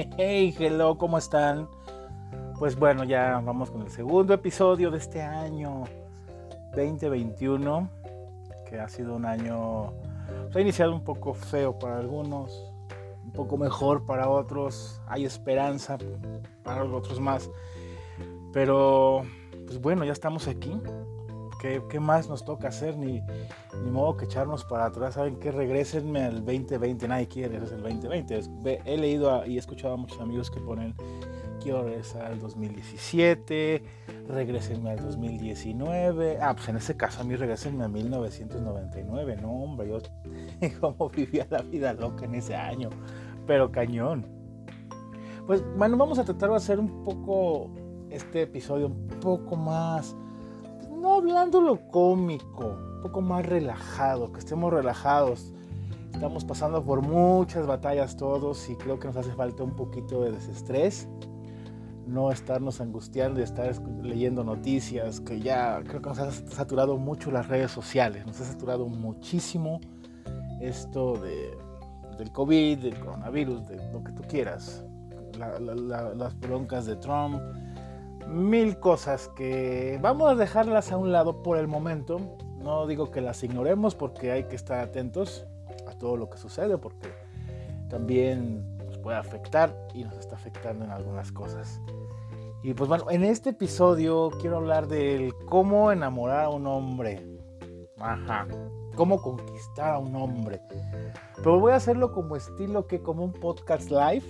Hey, hello, ¿cómo están? Pues bueno, ya vamos con el segundo episodio de este año 2021, que ha sido un año, pues, ha iniciado un poco feo para algunos, un poco mejor para otros, hay esperanza para otros más, pero pues bueno, ya estamos aquí, ¿Qué, más nos toca hacer? Ni, ni modo que echarnos para atrás. ¿Saben qué? Regrésenme al 2020. Nadie quiere regresar al 2020. He leído y he escuchado a muchos amigos que ponen quiero regresar al 2017, regresenme al 2019. Ah, pues en ese caso a mí regresenme a 1999. No, hombre, yo cómo vivía la vida loca en ese año. Pero cañón. Pues bueno, vamos a tratar de hacer un poco este episodio un poco más no hablando lo cómico, un poco más relajado, que estemos relajados. Estamos pasando por muchas batallas todos y creo que nos hace falta un poquito de desestrés. No estarnos angustiando y estar leyendo noticias, que ya creo que nos ha saturado mucho las redes sociales, nos ha saturado muchísimo esto de, del COVID, del coronavirus, de lo que tú quieras, las broncas de Trump, mil cosas que vamos a dejarlas a un lado por el momento. No digo que las ignoremos porque hay que estar atentos a todo lo que sucede porque también nos puede afectar y nos está afectando en algunas cosas. Y pues bueno, en este episodio quiero hablar del cómo enamorar a un hombre. Ajá. Cómo conquistar a un hombre. Pero voy a hacerlo como estilo que como un podcast live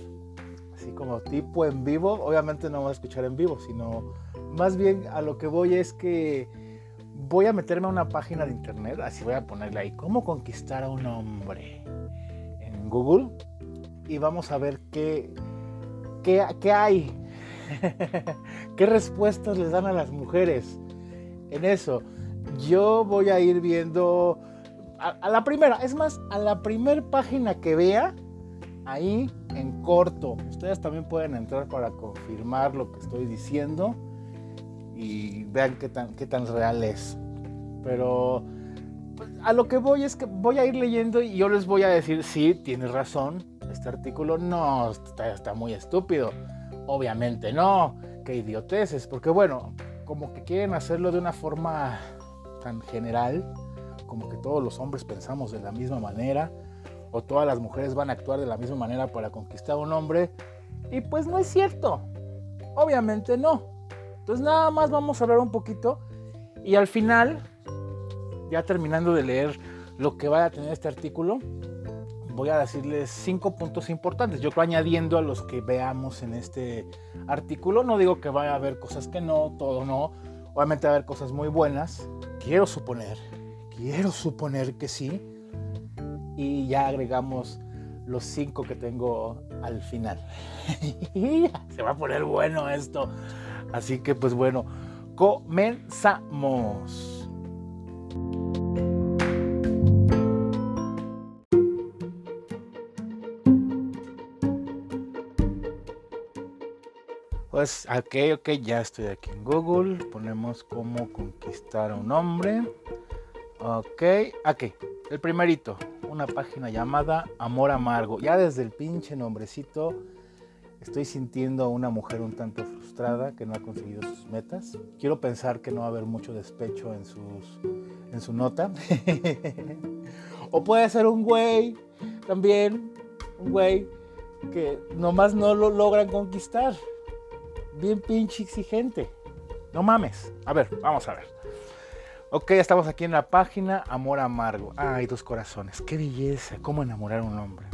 así como tipo en vivo. Obviamente no voy a escuchar en vivo, sino más bien a lo que voy es que voy a meterme a una página de internet, así voy a ponerle ahí, ¿cómo conquistar a un hombre? En Google. Y vamos a ver qué, qué, qué hay, qué respuestas les dan a las mujeres en eso. Yo voy a ir viendo a, a la primera, es más, a la primera página que vea, ahí en corto. Ustedes también pueden entrar para confirmar lo que estoy diciendo y vean qué tan, qué tan real es. Pero pues, a lo que voy es que voy a ir leyendo y yo les voy a decir, sí, tienes razón, este artículo no está, está muy estúpido. Obviamente no, qué idioteces, porque bueno, como que quieren hacerlo de una forma tan general, como que todos los hombres pensamos de la misma manera o todas las mujeres van a actuar de la misma manera para conquistar a un hombre. Y pues no es cierto. Obviamente no. Entonces nada más vamos a hablar un poquito y al final, ya terminando de leer lo que va a tener este artículo, voy a decirles cinco puntos importantes. Yo creo añadiendo a los que veamos en este artículo. No digo que vaya a haber cosas que no, todo no. Obviamente va a haber cosas muy buenas. Quiero suponer, quiero suponer que sí y ya agregamos los cinco que tengo al final. Se va a poner bueno esto. Así que pues bueno, comenzamos. Pues ok, ok, ya estoy aquí en Google. Ponemos cómo conquistar a un hombre. Ok, aquí, el primerito una página llamada Amor Amargo. Ya desde el pinche nombrecito estoy sintiendo a una mujer un tanto frustrada que no ha conseguido sus metas. Quiero pensar que no va a haber mucho despecho en, sus, en su nota. o puede ser un güey también, un güey que nomás no lo logran conquistar. Bien pinche exigente. No mames. A ver, vamos a ver. Ok, estamos aquí en la página Amor Amargo. Ay, dos corazones. Qué belleza. ¿Cómo enamorar a un hombre?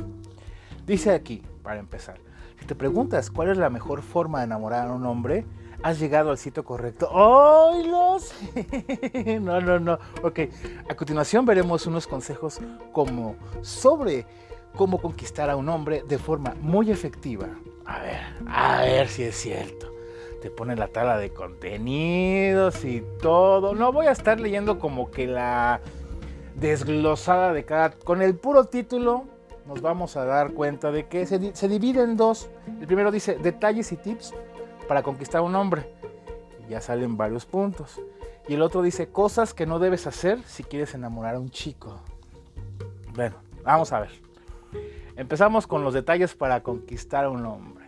Dice aquí, para empezar, si te preguntas cuál es la mejor forma de enamorar a un hombre, has llegado al sitio correcto. ¡Ay, los! no, no, no. Ok, a continuación veremos unos consejos como sobre cómo conquistar a un hombre de forma muy efectiva. A ver, a ver si es cierto te pone la tabla de contenidos y todo. No voy a estar leyendo como que la desglosada de cada... Con el puro título nos vamos a dar cuenta de que se, se divide en dos. El primero dice detalles y tips para conquistar a un hombre. Y ya salen varios puntos. Y el otro dice cosas que no debes hacer si quieres enamorar a un chico. Bueno, vamos a ver. Empezamos con los detalles para conquistar a un hombre.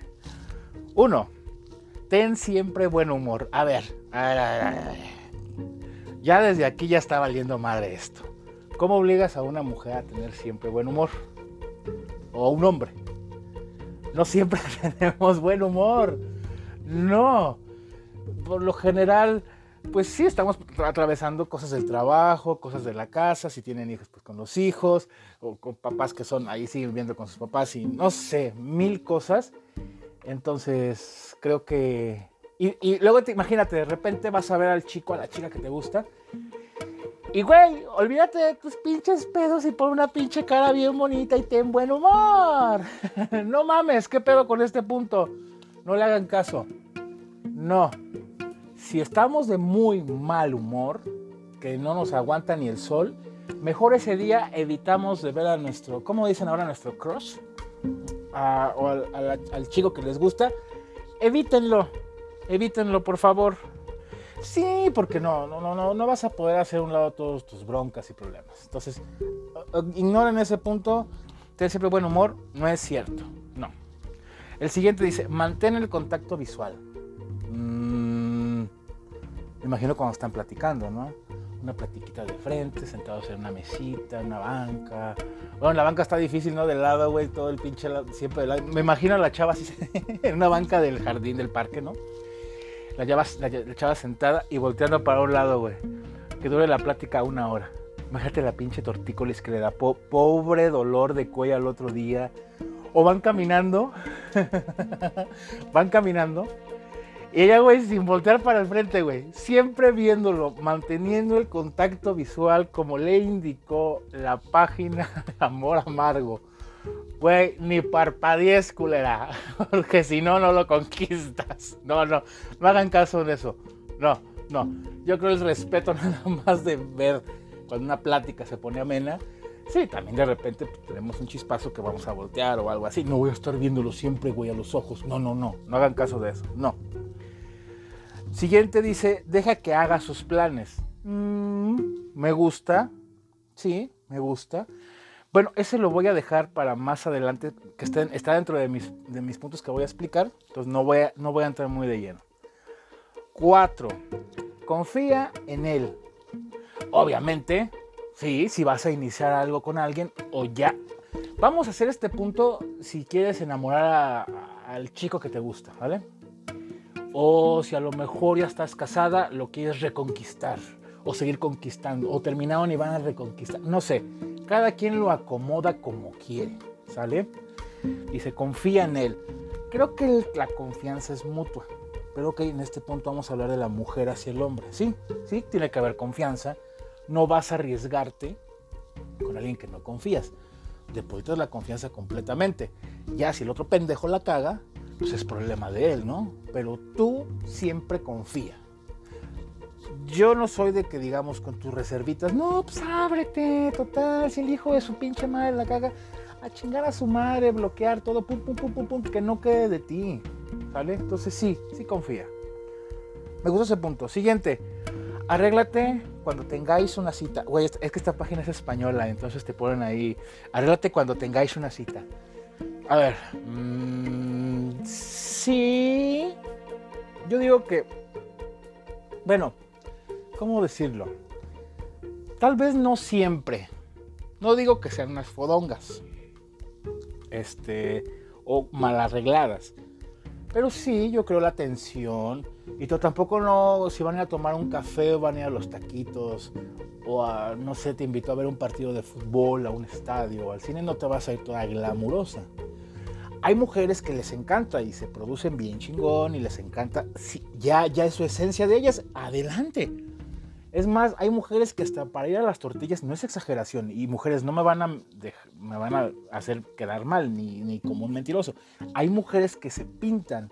Uno, ten siempre buen humor. A ver, a ver, a ver. Ya desde aquí ya está valiendo madre esto. ¿Cómo obligas a una mujer a tener siempre buen humor? O a un hombre. No siempre tenemos buen humor. No. Por lo general, pues sí, estamos atravesando cosas del trabajo, cosas de la casa, si tienen hijos, pues con los hijos, o con papás que son, ahí siguen viendo con sus papás y no sé, mil cosas. Entonces, creo que... Y, luego te, imagínate, de repente vas a ver al chico, a la chica que te gusta. Y güey, olvídate de tus pinches pedos y pon una pinche cara bien bonita y ten buen humor. no mames, ¿qué pedo con este punto? No le hagan caso. No, si estamos de muy mal humor, que no nos aguanta ni el sol, mejor ese día evitamos de ver a nuestro, ¿cómo dicen ahora nuestro crush? O al, chico que les gusta, evítenlo, evítenlo por favor. Sí, porque no, no, no, no vas a poder hacer un lado todos tus broncas y problemas. Entonces, ignoren ese punto, ten siempre buen humor, no es cierto, no. El siguiente dice, mantén el contacto visual. Me imagino cuando están platicando, ¿no? Una platiquita de frente, sentados en una mesita, una banca. Bueno, la banca está difícil, ¿no? Del lado, güey, todo el pinche lado, siempre del lado. Me imagino a la chava así, en una banca del jardín del parque, ¿no? La chava, la, chava sentada y volteando para un lado, güey. Que dure la plática una hora. Imagínate la pinche tortícolis que le da. pobre dolor de cuello al otro día. O van caminando. van caminando y ella, güey, sin voltear para el frente, güey. Siempre viéndolo, manteniendo el contacto visual como le indicó la página de Amor Amargo. Güey, ni parpadees, culera. Porque si no, no lo conquistas. No, no, no hagan caso de eso. No, no. Yo creo el respeto nada más de ver cuando una plática se pone amena. Sí, también de repente pues, tenemos un chispazo que vamos a voltear o algo así. No voy a estar viéndolo siempre, güey, a los ojos. No, no, no. No hagan caso de eso. No. Siguiente dice, deja que haga sus planes. Mm, me gusta, sí, me gusta. Bueno, ese lo voy a dejar para más adelante, que está, dentro de mis, de mis, puntos que voy a explicar, entonces no voy a, no voy a entrar muy de lleno. Cuatro, confía en él. Obviamente, sí, si vas a iniciar algo con alguien o ya. Vamos a hacer este punto si quieres enamorar al chico que te gusta, ¿vale? O si a lo mejor ya estás casada, lo quieres reconquistar o seguir conquistando. O terminaron y van a reconquistar. No sé. Cada quien lo acomoda como quiere. ¿Sale? Y se confía en él. Creo que la confianza es mutua. Pero que en este punto vamos a hablar de la mujer hacia el hombre. Sí, sí, tiene que haber confianza. No vas a arriesgarte con alguien que no confías. Depositas la confianza completamente. Ya si el otro pendejo la caga, pues es problema de él, ¿no? Pero tú siempre confía. Yo no soy de que digamos con tus reservitas, no, pues ábrete, total, si el hijo de su pinche madre la caga, a chingar a su madre, bloquear todo, pum, pum, pum, pum, pum, que no quede de ti, ¿sale? Entonces sí, sí confía. Me gusta ese punto. Siguiente, arréglate cuando tengáis una cita. Güey, es que esta página es española, entonces te ponen ahí, arréglate cuando tengáis una cita. A ver, mmm, sí, yo digo que, bueno, ¿cómo decirlo? Tal vez no siempre. No digo que sean unas fodongas, este, o mal arregladas. Pero sí, yo creo la atención. Y tampoco no, si van a a tomar un café o van a ir a los taquitos, o a, no sé, te invito a ver un partido de fútbol, a un estadio, al cine, no te vas a ir toda glamurosa. Hay mujeres que les encanta y se producen bien chingón y les encanta, ya, ya es su esencia de ellas, adelante. Es más, hay mujeres que hasta para ir a las tortillas, no es exageración, y mujeres no me van a, me van a hacer quedar mal ni, ni como un mentiroso. Hay mujeres que se pintan,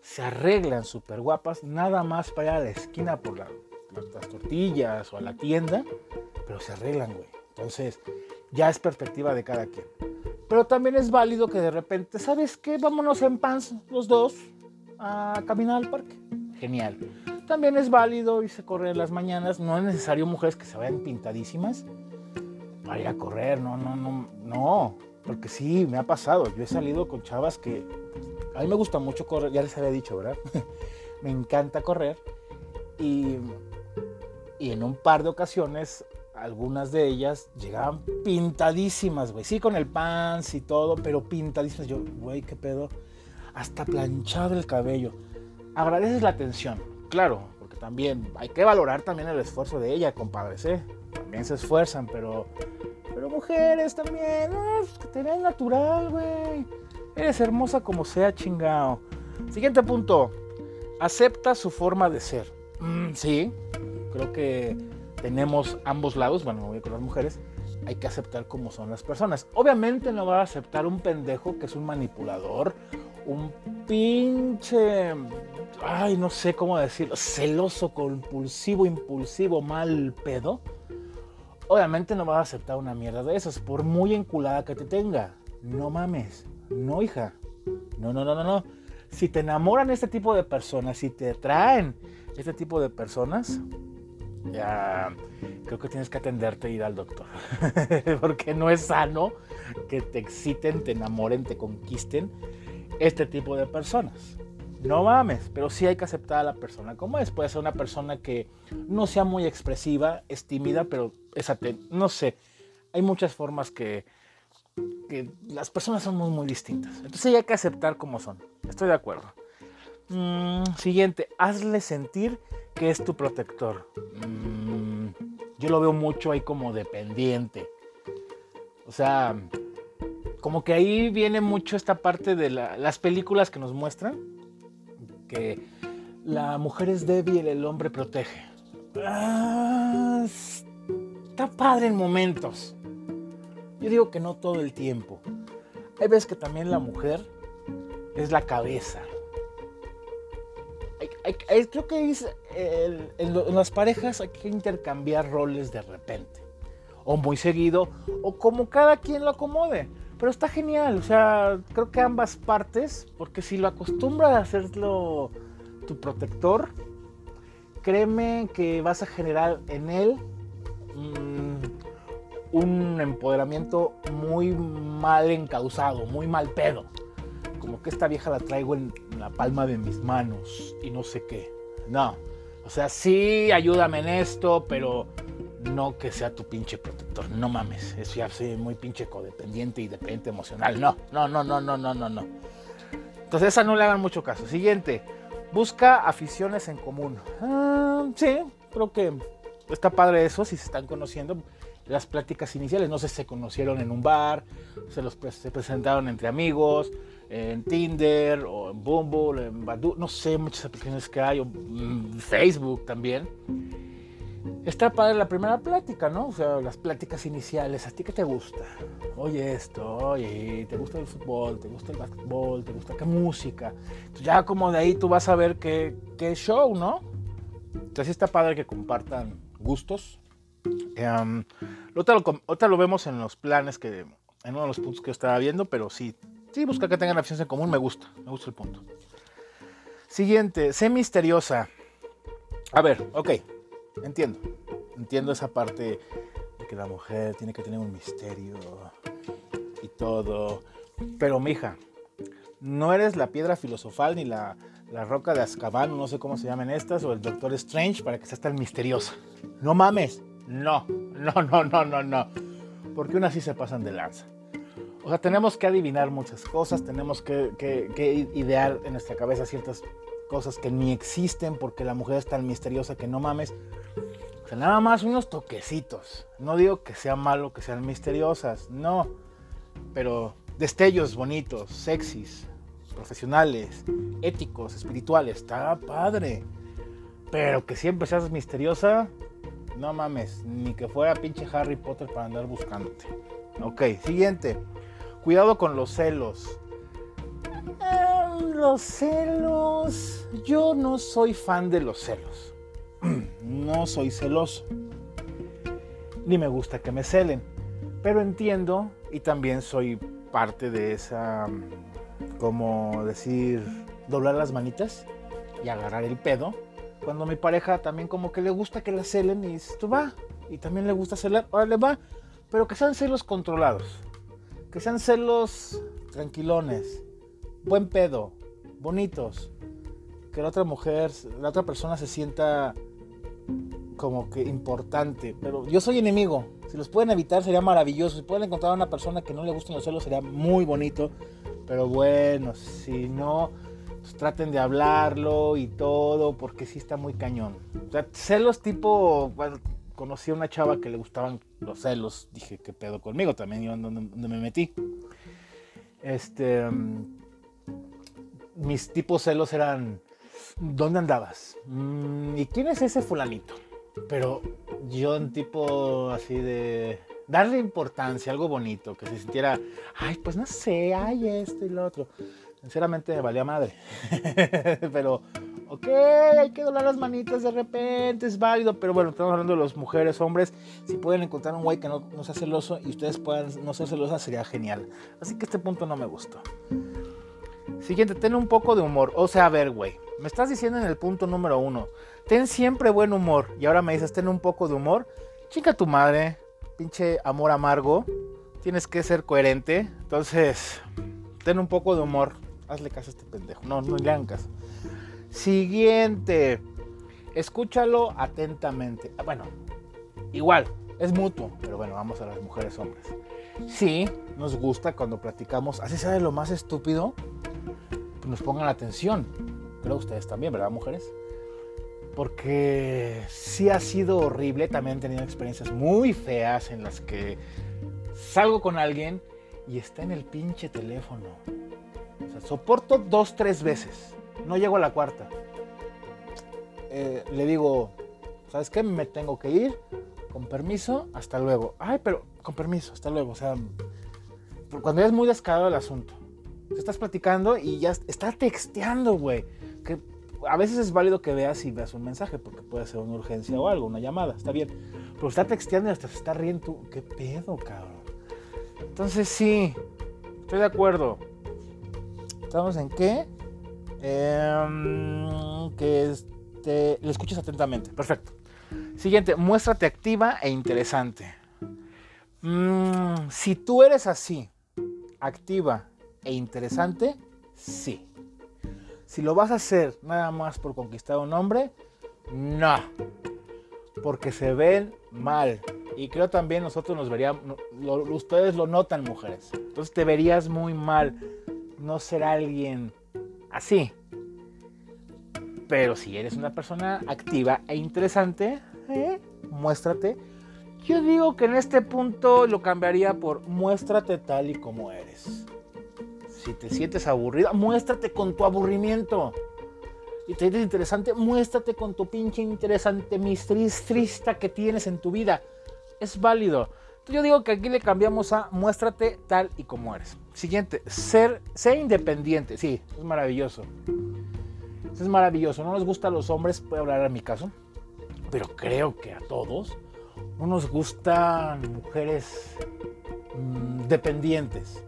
se arreglan súper guapas, nada más para ir a la esquina por las tortillas o a la tienda, pero se arreglan, güey. Entonces, ya es perspectiva de cada quien. Pero también es válido que de repente, ¿sabes qué? Vámonos en pants los dos a caminar al parque. Genial. También es válido irse a correr en las mañanas. No es necesario mujeres que se vayan pintadísimas para ir a correr. No, no, no, no. Porque sí, me ha pasado. Yo he salido con chavas que A mí me gusta mucho correr, ya les había dicho, ¿verdad? me encanta correr. Y, y en un par de ocasiones, algunas de ellas llegaban pintadísimas, güey. Sí, con el pants y todo, pero pintadísimas. Yo, güey, qué pedo. Hasta planchado el cabello. Agradeces la atención, claro, porque también hay que valorar también el esfuerzo de ella, compadres, ¿eh? También se esfuerzan, pero pero mujeres también, que te vean natural, güey. Eres hermosa como sea, chingado. Siguiente punto. Acepta su forma de ser. Mm, sí, creo que tenemos ambos lados. Bueno, me voy con las mujeres. Hay que aceptar cómo son las personas. Obviamente no va a aceptar un pendejo que es un manipulador, un pinche, ay, no sé cómo decirlo, celoso, compulsivo, impulsivo, mal pedo obviamente no vas a aceptar una mierda de esas, por muy enculada que te tenga. No mames. No, hija. No, no, no, no, no. Si te enamoran este tipo de personas, si te traen este tipo de personas, ya creo que tienes que atenderte e ir al doctor. Porque no es sano que te exciten, te enamoren, te conquisten este tipo de personas. No mames, pero sí hay que aceptar a la persona como es. Puede ser una persona que no sea muy expresiva, es tímida, pero es. No sé, hay muchas formas que, que las personas son muy, distintas. Entonces hay que aceptar como son. Estoy de acuerdo. Mm, siguiente, hazle sentir que es tu protector. Mm, yo lo veo mucho ahí como dependiente. O sea, como que ahí viene mucho esta parte de las películas que nos muestran que la mujer es débil, el hombre protege. Ah, está padre en momentos. Yo digo que no todo el tiempo. Hay veces que también la mujer es la cabeza. Creo que en las parejas hay que intercambiar roles de repente. O muy seguido, o como cada quien lo acomode. Pero está genial, o sea, creo que ambas partes, porque si lo acostumbras a hacerlo tu protector, créeme que vas a generar en él mm, un empoderamiento muy mal encausado, muy mal pedo. Como que esta vieja la traigo en la palma de mis manos y no sé qué. No, o sea, sí, ayúdame en esto, pero no que sea tu pinche protector. No mames, eso ya soy muy pinche codependiente y dependiente emocional. No, no, no, no, no, no, no, no. Entonces esa no le hagan mucho caso. Siguiente, busca aficiones en común. Ah, sí, creo que está padre eso si se están conociendo. Las pláticas iniciales, no sé se conocieron en un bar, se los se presentaron entre amigos, en Tinder o en Bumble, en Badoo, no sé, muchas aplicaciones que hay, o Facebook también está padre la primera plática, ¿no? O sea, las pláticas iniciales, ¿a ti qué te gusta? Oye esto, oye, ¿te gusta el fútbol? ¿Te gusta el básquetbol? ¿Te gusta qué música? Ya como de ahí tú vas a ver qué, qué show, ¿no? Entonces está padre que compartan gustos. Um, otra, lo, lo vemos en los planes que, en uno de los puntos que yo estaba viendo, pero sí, sí, busca que tengan aficiones en común, me gusta, me gusta el punto. Siguiente, sé misteriosa. A ver, ok, Entiendo, entiendo esa parte de que la mujer tiene que tener un misterio y todo. Pero, mija, no eres la piedra filosofal ni la, roca de Azkaban, no sé cómo se llaman estas, o el Doctor Strange para que seas tan misteriosa. No mames, no, no, no, no, no, no. Porque unas sí se pasan de lanza. O sea, tenemos que adivinar muchas cosas, tenemos que, que idear en nuestra cabeza ciertas cosas que ni existen porque la mujer es tan misteriosa que no mames. O sea, nada más unos toquecitos. No digo que sea malo que sean misteriosas, no. Pero destellos bonitos, sexys, profesionales, éticos, espirituales, está padre. Pero que siempre seas misteriosa, no mames, ni que fuera pinche Harry Potter para andar buscándote. Ok, siguiente. Cuidado con los celos. Eh, los celos. Yo no soy fan de los celos. no soy celoso, ni me gusta que me celen, pero entiendo y también soy parte de esa, como decir, doblar las manitas y agarrar el pedo. Cuando mi pareja también como que le gusta que la celen y esto va, y también le gusta celar, órale va, pero que sean celos controlados, que sean celos tranquilones, buen pedo, bonitos. Que la otra mujer, la otra persona se sienta como que importante. Pero yo soy enemigo. Si los pueden evitar sería maravilloso. Si pueden encontrar a una persona que no le gusten los celos sería muy bonito. Pero bueno, si no, pues traten de hablarlo y todo, porque sí está muy cañón. O sea, celos tipo, conocí a una chava que le gustaban los celos. Dije, ¿qué pedo conmigo? También iba donde, donde me metí. Este. Mm, mis tipos celos eran. ¿Dónde andabas? Mm, ¿Y quién es ese fulanito? Pero yo en tipo así de darle importancia, algo bonito, que se sintiera, ay, pues no sé, ay, esto y lo otro. Sinceramente me valía madre. pero, ok, hay que doblar las manitas de repente, es válido. Pero bueno, estamos hablando de las mujeres, hombres. Si pueden encontrar un güey que no, sea celoso y ustedes puedan no ser celosas, sería genial. Así que este punto no me gustó. Siguiente, ten un poco de humor. O sea, a ver, güey. Me estás diciendo en el punto número uno. Ten siempre buen humor. Y ahora me dices, ten un poco de humor. Chica tu madre. Pinche amor amargo. Tienes que ser coherente. Entonces, ten un poco de humor. Hazle caso a este pendejo. No, no le hagan caso. Siguiente. Escúchalo atentamente. Ah, bueno, igual, es mutuo. Pero bueno, vamos a las mujeres hombres. Sí, nos gusta cuando platicamos, así sea de lo más estúpido, que nos pongan atención. Creo ustedes también, ¿verdad, mujeres? Porque sí ha sido horrible, también he tenido experiencias muy feas en las que salgo con alguien y está en el pinche teléfono. O sea, soporto dos, tres veces, no llego a la cuarta. Eh, le digo, ¿sabes qué? Me tengo que ir, con permiso, hasta luego. Ay, pero con permiso, hasta luego. O sea, cuando ya es muy descarado el asunto. Te estás platicando y ya está texteando, güey. Que a veces es válido que veas y veas un mensaje, porque puede ser una urgencia o algo, una llamada, está bien. Pero está texteando y hasta se está riendo. ¿Qué pedo, cabrón? Entonces sí, estoy de acuerdo. ¿Estamos en qué? Em, que este, le escuches atentamente. Perfecto. Siguiente, muéstrate activa e interesante. Mm, si tú eres así, activa e interesante, sí. Si lo vas a hacer nada más por conquistar a un hombre, no. Porque se ven mal. Y creo también nosotros nos veríamos, ustedes lo notan mujeres. Entonces te verías muy mal no ser alguien así. Pero si eres una persona activa e interesante, eh, muéstrate yo digo que en este punto lo cambiaría por muéstrate tal y como eres. Si te sientes aburrido, muéstrate con tu aburrimiento. Y te sientes interesante, muéstrate con tu pinche interesante mistrista que tienes en tu vida. Es válido. Yo digo que aquí le cambiamos a muéstrate tal y como eres. Siguiente, ser, ser independiente. Sí, es maravilloso. Es maravilloso. No nos gusta a los hombres, puede hablar a mi caso. Pero creo que a todos no nos gustan mujeres mm, dependientes.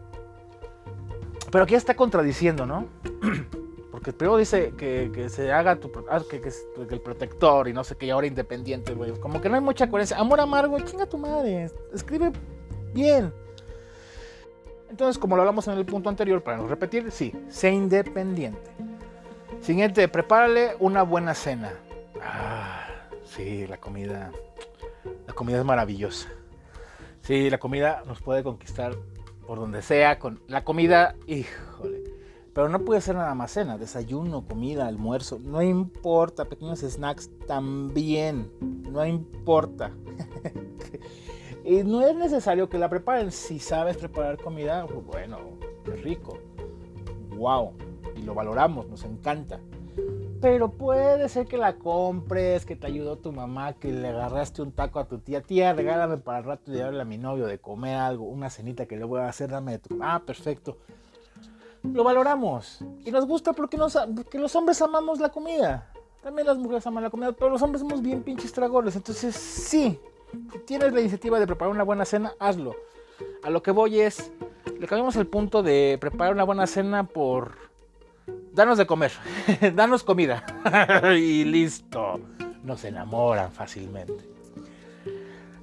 Pero aquí está contradiciendo, ¿no? Porque primero dice que, se haga tu, ah, que, el protector y no sé qué, y ahora independiente, güey. Como que no hay mucha coherencia. Amor amargo, chinga tu madre. Escribe bien. Entonces, como lo hablamos en el punto anterior, para no repetir, sí, sé independiente. Siguiente, prepárale una buena cena. Ah, sí, la comida la comida es maravillosa. Sí, la comida nos puede conquistar por donde sea. Con la comida, híjole. Pero no puede ser nada más cena, desayuno, comida, almuerzo, no importa, pequeños snacks también, no importa. y no es necesario que la preparen. Si sabes preparar comida, pues bueno, es rico. Wow. Y lo valoramos, nos encanta. Pero puede ser que la compres, que te ayudó tu mamá, que le agarraste un taco a tu tía. Tía, regálame para el rato de darle a mi novio de comer algo, una cenita que le voy a hacer, dame de tu... Ah, perfecto. Lo valoramos. Y nos gusta porque, nos, porque los hombres amamos la comida. También las mujeres aman la comida, pero los hombres somos bien pinches tragones. Entonces, sí, si tienes la iniciativa de preparar una buena cena, hazlo. A lo que voy es, le cambiamos el punto de preparar una buena cena por danos de comer, danos comida. y listo. Nos enamoran fácilmente.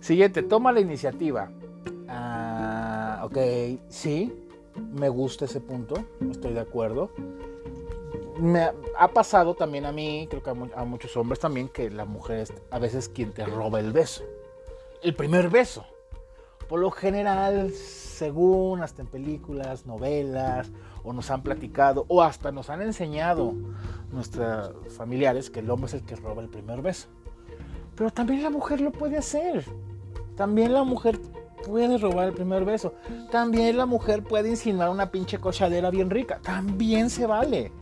Siguiente, toma la iniciativa. Ah, ok, sí, me gusta ese punto, estoy de acuerdo. ha pasado también a mí, creo que a, muchos hombres también, que la mujer es a veces quien te roba el beso. El primer beso. Por lo general, según hasta en películas, novelas, o nos han platicado, o hasta nos han enseñado nuestros familiares que el hombre es el que roba el primer beso. Pero también la mujer lo puede hacer. También la mujer puede robar el primer beso. También la mujer puede insinuar una pinche cochadera bien rica. También se vale.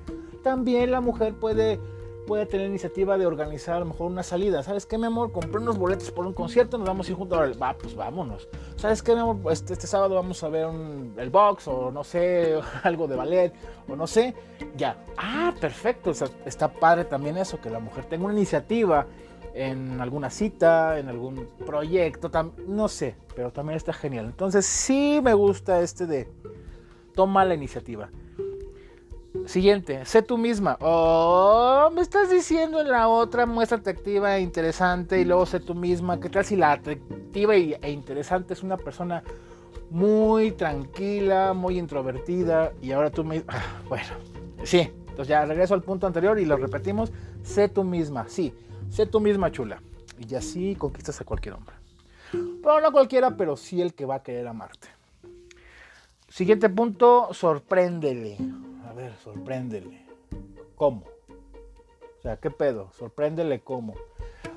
También la mujer puede, puede tener iniciativa de organizar a lo mejor una salida. ¿Sabes qué, mi amor? Compré unos boletos por un concierto, nos vamos a ir juntos. Va, pues vámonos. ¿Sabes qué, mi amor? Este, este sábado vamos a ver el box o no sé, algo de ballet o no sé. Ya. Ah, perfecto. está padre también eso, que la mujer tenga una iniciativa en alguna cita, en algún proyecto, no sé, pero también está genial. Entonces sí me gusta este de toma la iniciativa. Siguiente, sé tú misma. Oh, me estás diciendo en la otra, muestra atractiva e interesante y luego sé tú misma. ¿Qué tal si la atractiva e interesante es una persona muy tranquila, muy introvertida y ahora tú me... Ah, bueno, sí, entonces ya regreso al punto anterior y lo repetimos. Sé tú misma, sí. Sé tú misma chula. Y así conquistas a cualquier hombre. Pero no cualquiera, pero sí el que va a querer amarte. Siguiente punto, sorpréndele. A ver, sorpréndele. ¿Cómo? O sea, ¿qué pedo? Sorpréndele cómo.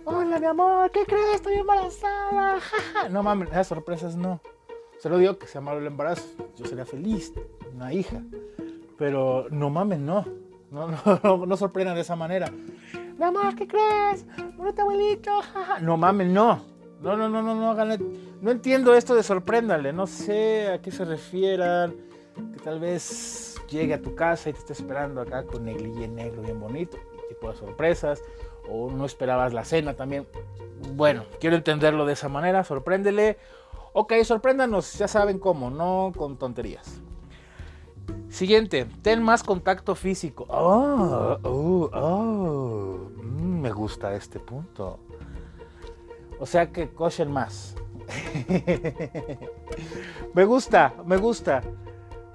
Hola, mi amor, ¿qué crees? Estoy embarazada. No mames, esas sorpresas no. Se lo digo que sea malo el embarazo. Yo sería feliz, una hija. Pero no mames, no. No, no, no, no sorprendan de esa manera mi amor, ¿qué crees? Bonito abuelito, No mames, no. No, no, no, no, no, no entiendo esto de sorpréndale, no sé a qué se refieran, que tal vez llegue a tu casa y te esté esperando acá con negligé negro bien bonito, tipo de sorpresas, o no esperabas la cena también. Bueno, quiero entenderlo de esa manera, sorpréndele. Ok, sorpréndanos, ya saben cómo, no con tonterías. Siguiente, ten más contacto físico. Oh, oh, oh. Me gusta este punto. O sea que cochen más. me gusta, me gusta.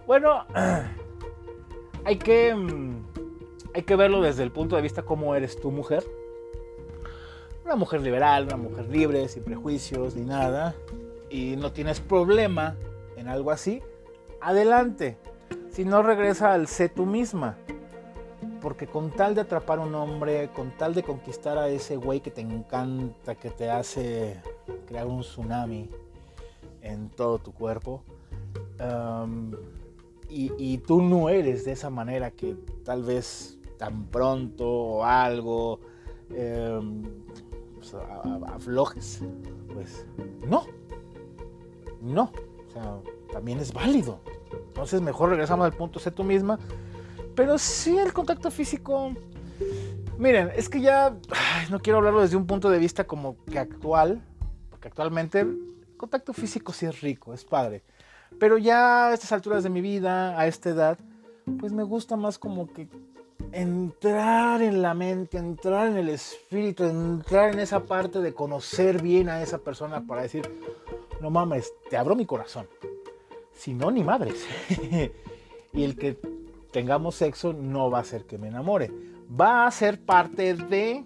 Bueno, hay que, mm, hay que verlo desde el punto de vista cómo eres tu mujer. Una mujer liberal, una mujer libre, sin prejuicios ni nada. Y no tienes problema en algo así. Adelante si no regresa al sé tú misma. Porque con tal de atrapar a un hombre, con tal de conquistar a ese güey que te encanta, que te hace crear un tsunami en todo tu cuerpo, y, tú no eres de esa manera que tal vez tan pronto o algo um, pues, aflojes, pues no, no, o sea, también es válido. Entonces mejor regresamos al punto, sé tú misma. Pero sí el contacto físico... Miren, es que ya no quiero hablarlo desde un punto de vista como que actual, porque actualmente el contacto físico sí es rico, es padre. Pero ya a estas alturas de mi vida, a esta edad, pues me gusta más como que entrar en la mente, entrar en el espíritu, entrar en esa parte de conocer bien a esa persona para decir, no mames, te abro mi corazón si no, ni madres. y el que tengamos sexo no va a ser que me enamore. Va a ser parte de,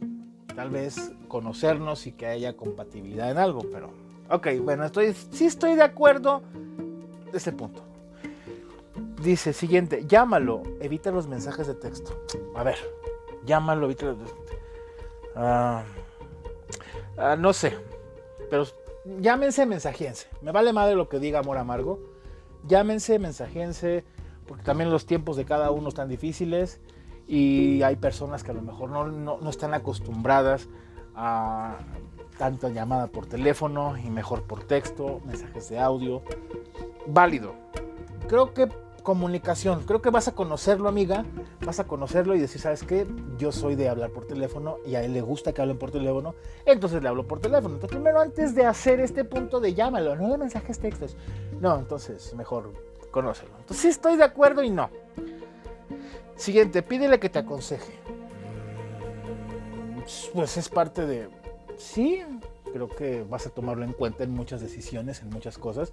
tal vez, conocernos y que haya compatibilidad en algo, pero... Ok, bueno, estoy, sí estoy de acuerdo de ese punto. Dice, siguiente, llámalo, evita los mensajes de texto. A ver, llámalo, evita los... Uh, no sé, pero llámense mensajense. Me vale madre lo que diga amor amargo llámense, mensajense, porque también los tiempos de cada uno están difíciles y hay personas que a lo mejor no, no, están acostumbradas a tanta llamada por teléfono y mejor por texto, mensajes de audio. Válido. Creo que comunicación. Creo que vas a conocerlo, amiga. Vas a conocerlo y decir, ¿sabes qué? Yo soy de hablar por teléfono y a él le gusta que hablen por teléfono. Entonces le hablo por teléfono. Entonces, primero, antes de hacer este punto de llámalo, no de mensajes textos. No, entonces, mejor conócelo. Entonces, sí estoy de acuerdo y no. Siguiente, pídele que te aconseje. Pues es parte de. Sí, creo que vas a tomarlo en cuenta en muchas decisiones, en muchas cosas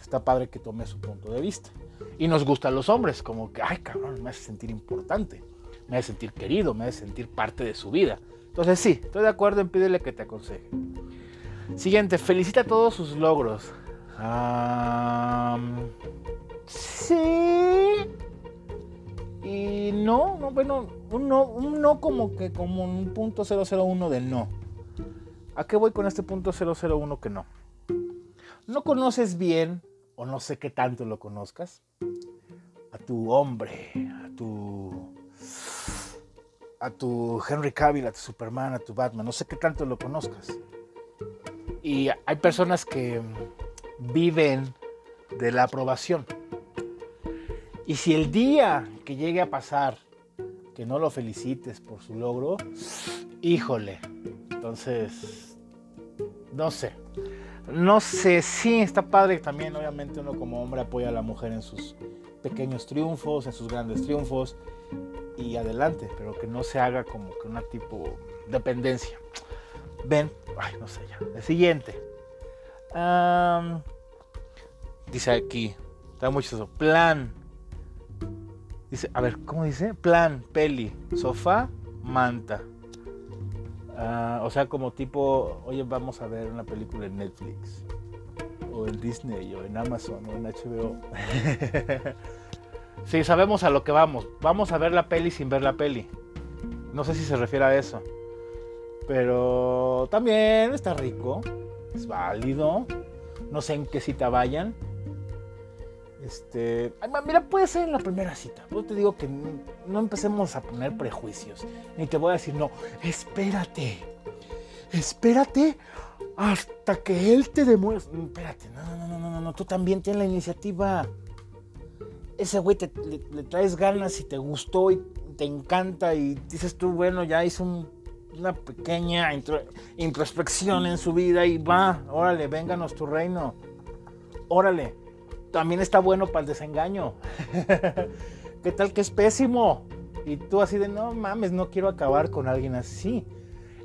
está padre que tome su punto de vista. Y nos gustan los hombres, como que, ay cabrón, me hace sentir importante. me hace sentir querido, me hace sentir parte de su vida. Entonces sí, estoy de acuerdo en pídele que te aconseje. Siguiente, felicita todos sus logros. sí. Y no, no, bueno, un no, un no como que como un punto 001 de no. ¿A qué voy con este punto 001 que no? No conoces bien, o no sé qué tanto lo conozcas, a tu hombre, a tu a tu Henry Cavill, a tu Superman, a tu Batman, no sé qué tanto lo conozcas. Y hay personas que viven de la aprobación. Y si el día que llegue a pasar que no lo felicites por su logro, híjole, entonces, no sé. No sé, sí, está padre también, obviamente uno como hombre apoya a la mujer en sus pequeños triunfos, en sus grandes triunfos y adelante, pero que no se haga como que una tipo dependencia. Ven, ay, no sé ya. El siguiente. dice aquí, está mucho eso. Plan. Dice, a ver, ¿cómo dice? Plan, peli, sofá, manta. Ah, o sea, como tipo, oye, vamos a ver una película en Netflix, o en Disney, o en Amazon, o en HBO. Sí, sabemos a lo que vamos. Vamos a ver la peli sin ver la peli. No sé si se refiere a eso. Pero también está rico. Es válido. No sé en qué cita vayan. Este. mira, puede ser en la primera cita. Yo te digo que no, empecemos a poner prejuicios. Ni te voy a decir, no, espérate. Espérate hasta que él te demuestre. Espérate, no, no, no, no, no, no. Tú también tienes la iniciativa ese güey te, le, traes ganas y te gustó y te encanta y dices tú, bueno, ya hizo una pequeña introspección en su vida y va, órale, vénganos tu reino. Órale, también está bueno para el desengaño. ¿Qué tal que es pésimo? Y tú así de, no mames, no quiero acabar con alguien así.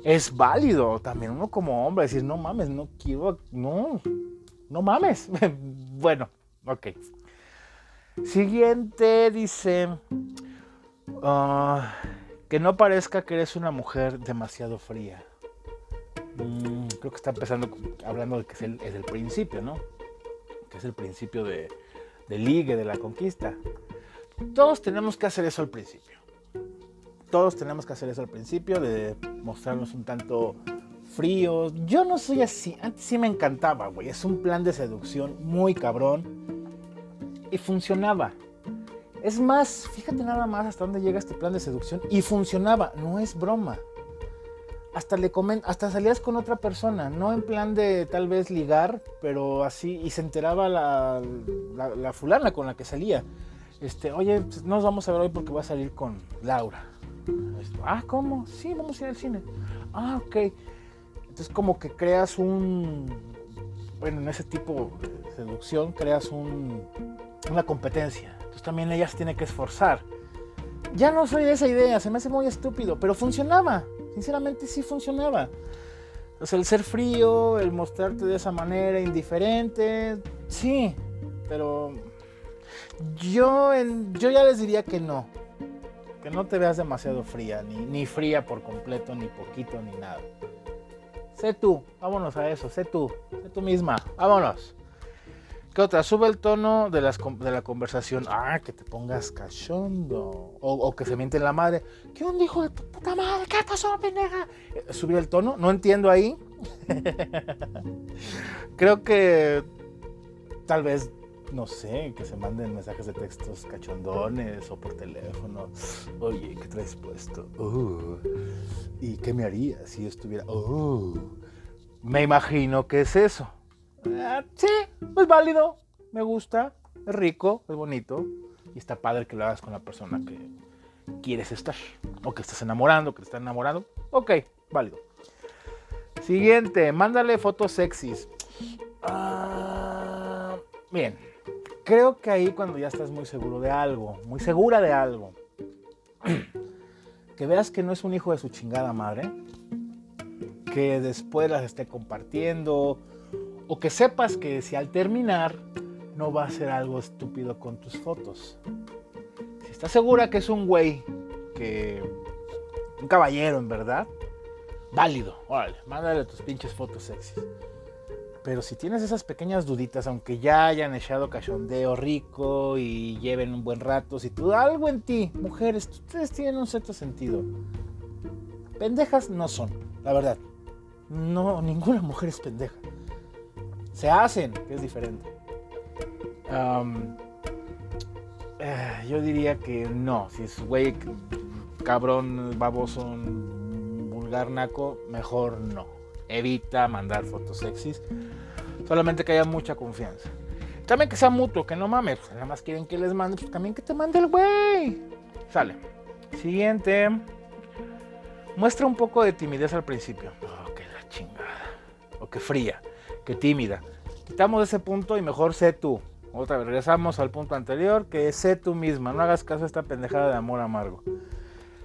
Es válido también uno como hombre decir, no mames, no quiero, no, no mames. bueno, ok. Siguiente dice ah, que no parezca que eres una mujer demasiado fría. Mm, creo que está empezando hablando de que es el, principio, ¿no? Que es el principio de, de ligue, de la conquista. Todos tenemos que hacer eso al principio. Todos tenemos que hacer eso al principio, de mostrarnos un tanto fríos. Yo no soy así. Antes sí me encantaba, güey. Es un plan de seducción muy cabrón y funcionaba. Es más, fíjate nada más hasta dónde llega este plan de seducción y funcionaba, no es broma. Hasta le comen, hasta salías con otra persona, no en plan de tal vez ligar, pero así y se enteraba la, la, fulana con la que salía. Este, oye, pues, nos vamos a ver hoy porque voy a salir con Laura. ah, ¿cómo? Sí, vamos a ir al cine. Ah, ok. Entonces como que creas un, bueno, en ese tipo de seducción creas un, una competencia. Entonces también ella se tiene que esforzar. Ya no soy de esa idea, se me hace muy estúpido, pero funcionaba. Sinceramente sí funcionaba. O el ser frío, el mostrarte de esa manera indiferente, sí, pero yo, yo ya les diría que no. Que no te veas demasiado fría, ni, ni fría por completo, ni poquito, ni nada. Sé tú, vámonos a eso, sé tú, sé tú misma, vámonos. ¿Qué otra? Sube el tono de, las, de la conversación. Ah, que te pongas cachondo. O, que se miente la madre. ¿Qué un hijo de tu puta madre? ¿Qué pasó, pendeja? Eh, subir el tono. No entiendo ahí. Creo que tal vez, no sé, que se manden mensajes de textos cachondones o por teléfono. Oye, ¿qué traes puesto? Uh, ¿Y qué me haría si estuviera? Uh, me imagino que es eso. Ah, sí, es válido, me gusta, es rico, es bonito y está padre que lo hagas con la persona que quieres estar o que estás enamorando, que te está enamorando. Ok, válido. Siguiente, mándale fotos sexys. Ah, bien, creo que ahí cuando ya estás muy seguro de algo, muy segura de algo, que veas que no es un hijo de su chingada madre, que después las esté compartiendo o que sepas que si al terminar no va a ser algo estúpido con tus fotos. Si estás segura que es un güey que un caballero en verdad, válido, órale, mándale tus pinches fotos sexys. Pero si tienes esas pequeñas duditas, aunque ya hayan echado cachondeo rico y lleven un buen rato, si tú algo en ti, mujeres, ustedes tienen un cierto sentido. Pendejas no son, la verdad. No, ninguna mujer es pendeja. Se hacen, que es diferente. Eh, yo diría que no. Si es güey, cabrón, baboso, vulgar, naco, mejor no. Evita mandar fotos sexys. Solamente que haya mucha confianza. También que sea mutuo, que no mames. Pues, nada más quieren que les mande, pues también que te mande el güey. Sale. Siguiente. Muestra un poco de timidez al principio. Oh, que la chingada. O que fría. Que tímida. Quitamos ese punto y mejor sé tú. Otra vez, regresamos al punto anterior, que es sé tú misma. No hagas caso a esta pendejada de amor amargo.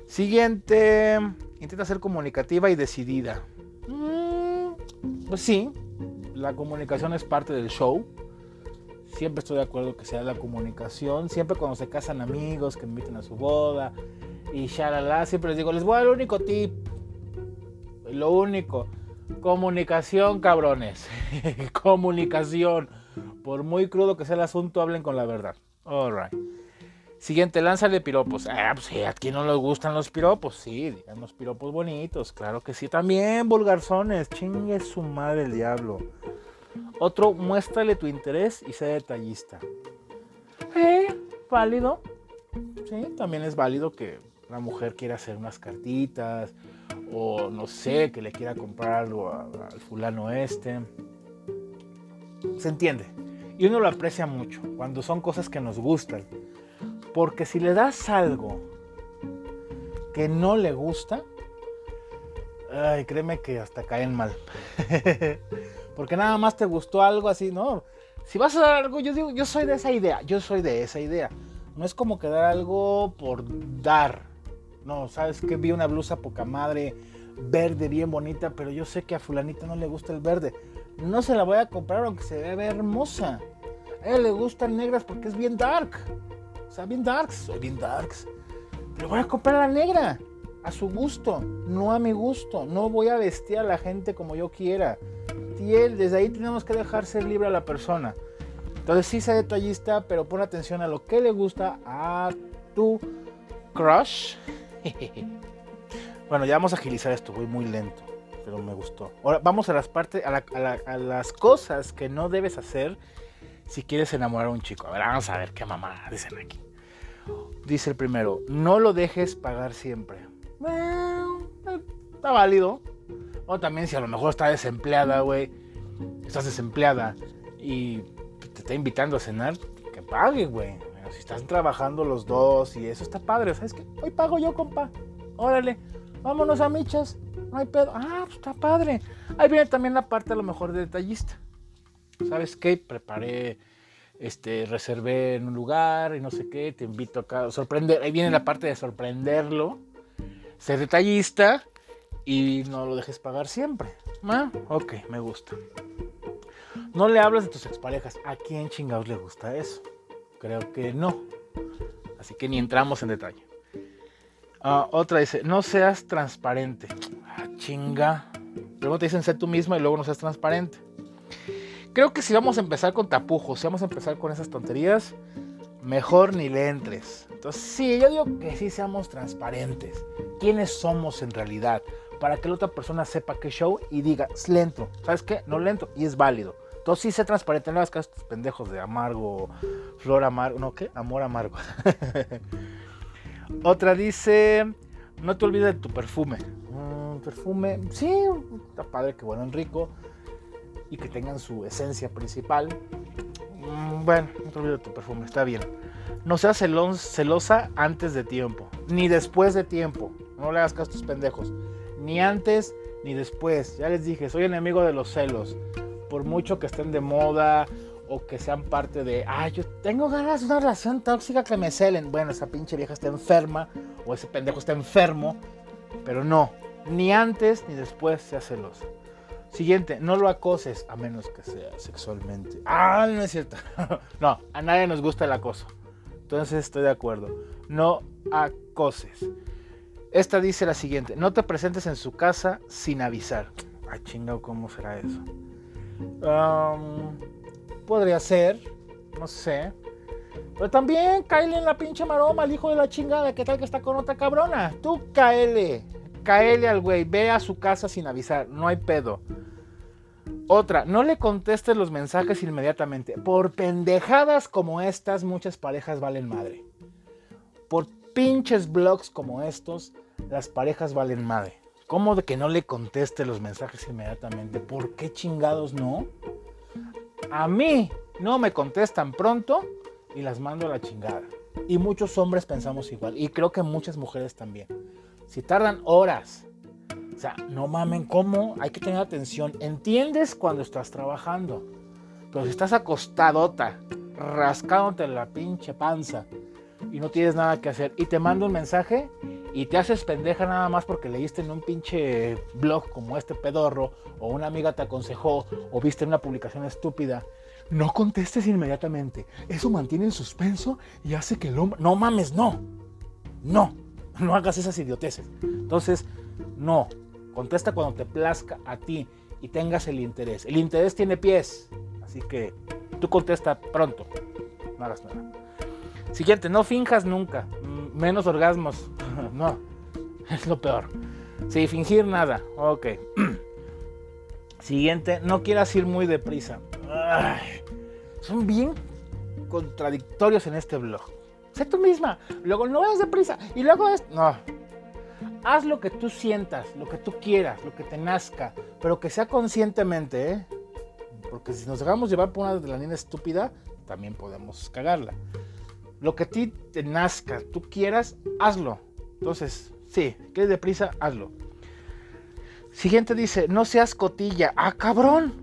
Siguiente. Intenta ser comunicativa y decidida. Mm, pues sí, la comunicación es parte del show. Siempre estoy de acuerdo que sea la comunicación. Siempre cuando se casan amigos que inviten a su boda y shalala, siempre les digo, les voy a dar el único tip. Lo único. Comunicación, cabrones. comunicación. Por muy crudo que sea el asunto, hablen con la verdad. Alright. Siguiente, lánzale piropos. Ah, pues sí, a quién no les gustan los piropos. Sí, digan los piropos bonitos. Claro que sí. También vulgarzones. Chingue su madre el diablo. Otro, muéstrale tu interés y sé detallista. Eh, válido. Sí, también es válido que la mujer quiera hacer unas cartitas. O no sé, que le quiera comprar algo al fulano este. Se entiende. Y uno lo aprecia mucho cuando son cosas que nos gustan. Porque si le das algo que no le gusta, ay, créeme que hasta caen mal. Porque nada más te gustó algo así, ¿no? Si vas a dar algo, yo digo, yo soy de esa idea, yo soy de esa idea. No es como que dar algo por dar. No, sabes que vi una blusa poca madre, verde, bien bonita, pero yo sé que a fulanita no le gusta el verde. No se la voy a comprar aunque se vea hermosa. A ella le gustan negras porque es bien dark. O sea, bien darks, soy bien darks. Pero voy a comprar la negra. A su gusto, no a mi gusto. No voy a vestir a la gente como yo quiera. Y él, desde ahí tenemos que dejar ser libre a la persona. Entonces sí sé detallista, pero pon atención a lo que le gusta a tu crush. bueno, ya vamos a agilizar esto, voy muy lento, pero me gustó. Ahora vamos a las partes, a, a las cosas que no debes hacer si quieres enamorar a un chico. A ver, vamos a ver qué mamá dicen aquí. Dice el primero, no lo dejes pagar siempre. Bueno, está válido. O también si a lo mejor está desempleada, güey. Estás desempleada y te está invitando a cenar, que pague, güey. Si están trabajando los dos y eso está padre. ¿Sabes qué? Hoy pago yo, compa. Órale, vámonos a michas. No hay pedo. Ah, pues está padre. Ahí viene también la parte a lo mejor de detallista. ¿sabes qué? Preparé, este, reservé en un lugar y no sé qué, te invito acá a sorprender. Ahí viene la parte de sorprenderlo, ser detallista y no lo dejes pagar siempre. ¿Ah? Ok, me gusta. No le hablas de tus exparejas. ¿A quién chingados le gusta eso? Creo que no. Así que ni entramos en detalle. Ah, otra dice, no seas transparente. Ah, chinga. Luego te dicen, sé tú mismo y luego no seas transparente. Creo que si vamos a empezar con tapujos, si vamos a empezar con esas tonterías, mejor ni le entres. Entonces, sí, yo digo que sí seamos transparentes. ¿Quiénes somos en realidad? Para que la otra persona sepa qué show y diga, es lento. ¿Sabes qué? No lento y es válido. Entonces, sí sé transparente. No caso estos pendejos de amargo, flor amargo. No, ¿qué? Amor amargo. Otra dice, no te olvides de tu perfume. Mm, perfume, sí, está padre, que bueno, rico y que tengan su esencia principal. Mm, bueno, no te olvides de tu perfume, está bien. No seas celosa antes de tiempo, ni después de tiempo. No le hagas caso a tus pendejos. Ni antes ni después. Ya les dije, soy enemigo de los celos. Por mucho que estén de moda o que sean parte de, ah, yo tengo ganas de una relación tóxica que me celen. Bueno, esa pinche vieja está enferma o ese pendejo está enfermo. Pero no, ni antes ni después sea celosa. Siguiente, no lo acoses a menos que sea sexualmente. Ah, no es cierto. no, a nadie nos gusta el acoso. Entonces estoy de acuerdo. No acoses. Esta dice la siguiente, no te presentes en su casa sin avisar. Ay, chingado, ¿cómo será eso? Podría ser, no sé. Pero también caele en la pinche maroma al hijo de la chingada, ¿qué tal que está con otra cabrona? Tú caele, caele al güey, ve a su casa sin avisar, no hay pedo. Otra, no le contestes los mensajes inmediatamente. Por pendejadas como estas, muchas parejas valen madre. Por pinches blogs como estos, las parejas valen madre. ¿Cómo de que no le conteste los mensajes inmediatamente? ¿Por qué chingados no? A mí no me contestan pronto y las mando a la chingada. Y muchos hombres pensamos igual. Y creo que muchas mujeres también. Si tardan horas. O sea, no mamen, ¿cómo? Hay que tener atención. Entiendes cuando estás trabajando. Pero si estás acostadota, rascándote la pinche panza y no tienes nada que hacer y te mando un mensaje y te haces pendeja nada más porque leíste en un pinche blog como este pedorro o una amiga te aconsejó o viste una publicación estúpida, no contestes inmediatamente. Eso mantiene el suspenso y hace que el hombre... No mames, no. No. No hagas esas idioteces. Entonces, no. Contesta cuando te plazca a ti y tengas el interés. El interés tiene pies. Así que tú contesta pronto. No hagas nada. Siguiente, no finjas nunca. Menos orgasmos. no. Es lo peor. Sí, fingir nada. Ok. Siguiente, no quieras ir muy deprisa. son bien contradictorios en este blog. Sé tú misma. Luego no vayas deprisa. Y luego es. No. Haz lo que tú sientas, lo que tú quieras, lo que te nazca. Pero que sea conscientemente, ¿eh? Porque si nos dejamos llevar por una de la niña estúpida, también podemos cagarla. Lo que a ti te nazca, tú quieras, hazlo. Entonces, sí, que deprisa, hazlo. Siguiente dice, no seas cotilla. Ah, cabrón.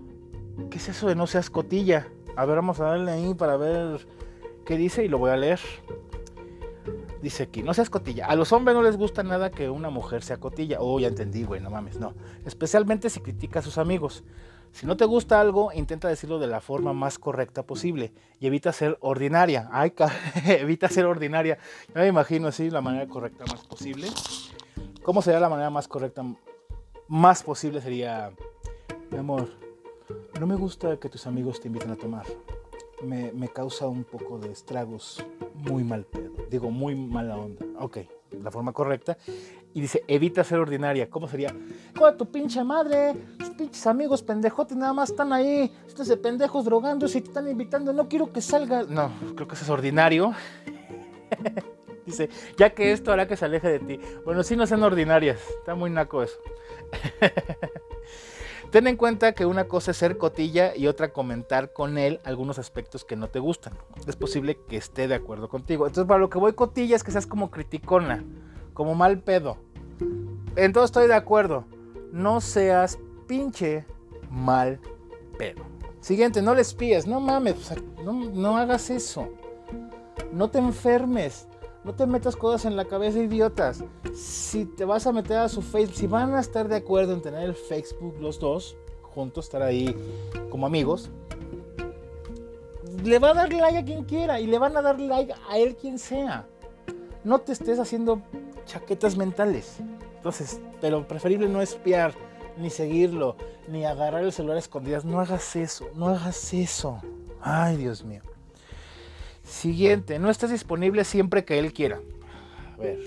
¿Qué es eso de no seas cotilla? A ver, vamos a darle ahí para ver qué dice y lo voy a leer. Dice aquí, no seas cotilla. A los hombres no les gusta nada que una mujer sea cotilla. Oh, ya entendí, güey, no mames, no. Especialmente si critica a sus amigos. Si no te gusta algo, intenta decirlo de la forma más correcta posible y evita ser ordinaria. Ay, evita ser ordinaria. Yo me imagino así la manera correcta más posible. ¿Cómo sería la manera más correcta más posible? Sería, mi amor, no me gusta que tus amigos te inviten a tomar. Me, me causa un poco de estragos muy mal pedo. Digo, muy mala onda. Ok, la forma correcta. Y dice, evita ser ordinaria. ¿Cómo sería? Con tu pinche madre, tus pinches amigos pendejotes nada más están ahí. Estos de pendejos drogando, si te están invitando, no quiero que salgas. No, creo que eso es ordinario. dice, ya que esto hará que se aleje de ti. Bueno, sí no sean ordinarias. Está muy naco eso. Ten en cuenta que una cosa es ser cotilla y otra comentar con él algunos aspectos que no te gustan. Es posible que esté de acuerdo contigo. Entonces, para lo que voy cotilla es que seas como criticona, como mal pedo. Entonces estoy de acuerdo. No seas pinche mal pedo. Siguiente, no les píes. No mames, no, no hagas eso. No te enfermes. No te metas cosas en la cabeza, idiotas. Si te vas a meter a su Facebook, si van a estar de acuerdo en tener el Facebook los dos, juntos, estar ahí como amigos, le va a dar like a quien quiera y le van a dar like a él quien sea. No te estés haciendo chaquetas mentales. Entonces, pero preferible no espiar, ni seguirlo, ni agarrar el celular a escondidas. No hagas eso, no hagas eso. Ay, Dios mío. Siguiente, no estás disponible siempre que él quiera. A ver.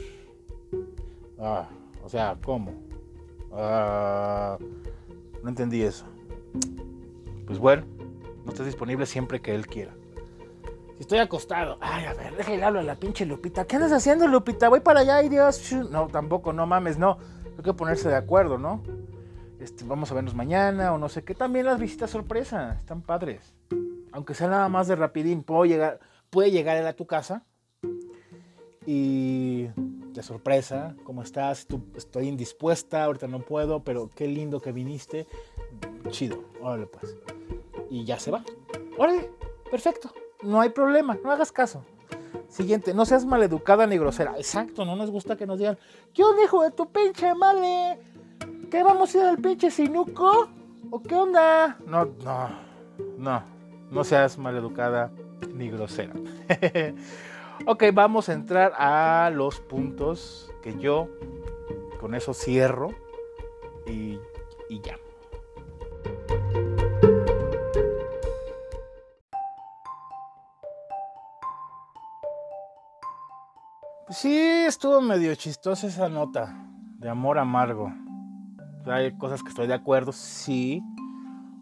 Ah, o sea, ¿cómo? Ah, no entendí eso. Pues bueno, no estás disponible siempre que él quiera. Estoy acostado, ay, a ver, déjale hablar a la pinche Lupita. ¿Qué andas haciendo, Lupita? Voy para allá, ay Dios. No, tampoco, no mames, no. Hay que ponerse de acuerdo, ¿no? Este, vamos a vernos mañana o no sé qué. También las visitas sorpresa, están padres. Aunque sea nada más de rapidín, puedo llegar, puede llegar él a tu casa y de sorpresa, ¿cómo estás? Estoy indispuesta, ahorita no puedo, pero qué lindo que viniste. Chido, órale pues. Y ya se va. Órale, perfecto, no hay problema, no hagas caso. Siguiente, no seas maleducada ni grosera. Exacto, no nos gusta que nos digan, ¿qué onda, hijo de tu pinche male? ¿Qué vamos a ir al pinche sinuco? ¿O qué onda? No, no, no, no seas maleducada ni grosera. ok, vamos a entrar a los puntos que yo con eso cierro y, y ya. Sí, estuvo medio chistosa esa nota de amor amargo. Hay cosas que estoy de acuerdo, sí.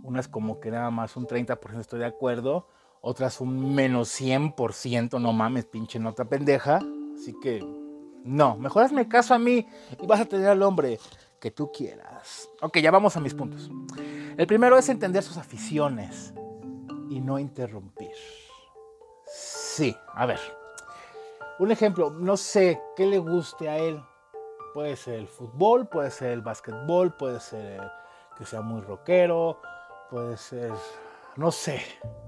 Unas como que nada más un 30% estoy de acuerdo. Otras un menos 100%, no mames, pinche nota pendeja. Así que, no, mejor hazme caso a mí y vas a tener al hombre que tú quieras. Ok, ya vamos a mis puntos. El primero es entender sus aficiones y no interrumpir. Sí, a ver. Un ejemplo, no sé qué le guste a él. Puede ser el fútbol, puede ser el básquetbol, puede ser que sea muy rockero, puede ser, no sé,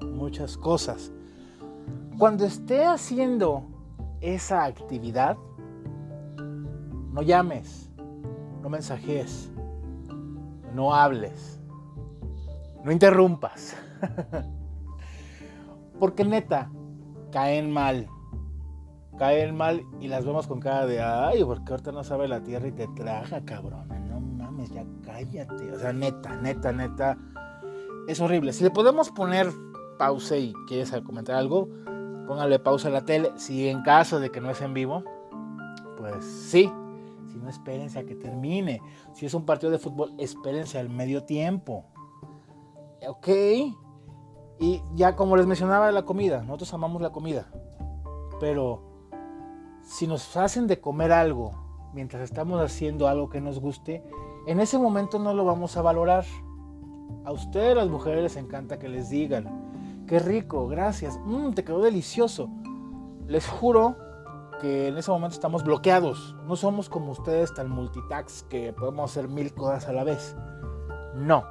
muchas cosas. Cuando esté haciendo esa actividad, no llames, no mensajes, no hables, no interrumpas. Porque neta, caen mal caen mal y las vemos con cara de, ay, porque ahorita no sabe la tierra y te traga, cabrón. No mames, ya cállate. O sea, neta, neta, neta. Es horrible. Si le podemos poner pausa y quieres comentar algo, póngale pausa a la tele. Si en caso de que no es en vivo, pues sí. Si no, espérense a que termine. Si es un partido de fútbol, espérense al medio tiempo. Ok. Y ya como les mencionaba la comida, nosotros amamos la comida. Pero si nos hacen de comer algo mientras estamos haciendo algo que nos guste, en ese momento no lo vamos a valorar. A ustedes las mujeres les encanta que les digan, qué rico, gracias, mmm, te quedó delicioso. Les juro que en ese momento estamos bloqueados. No somos como ustedes tan multitax que podemos hacer mil cosas a la vez. No.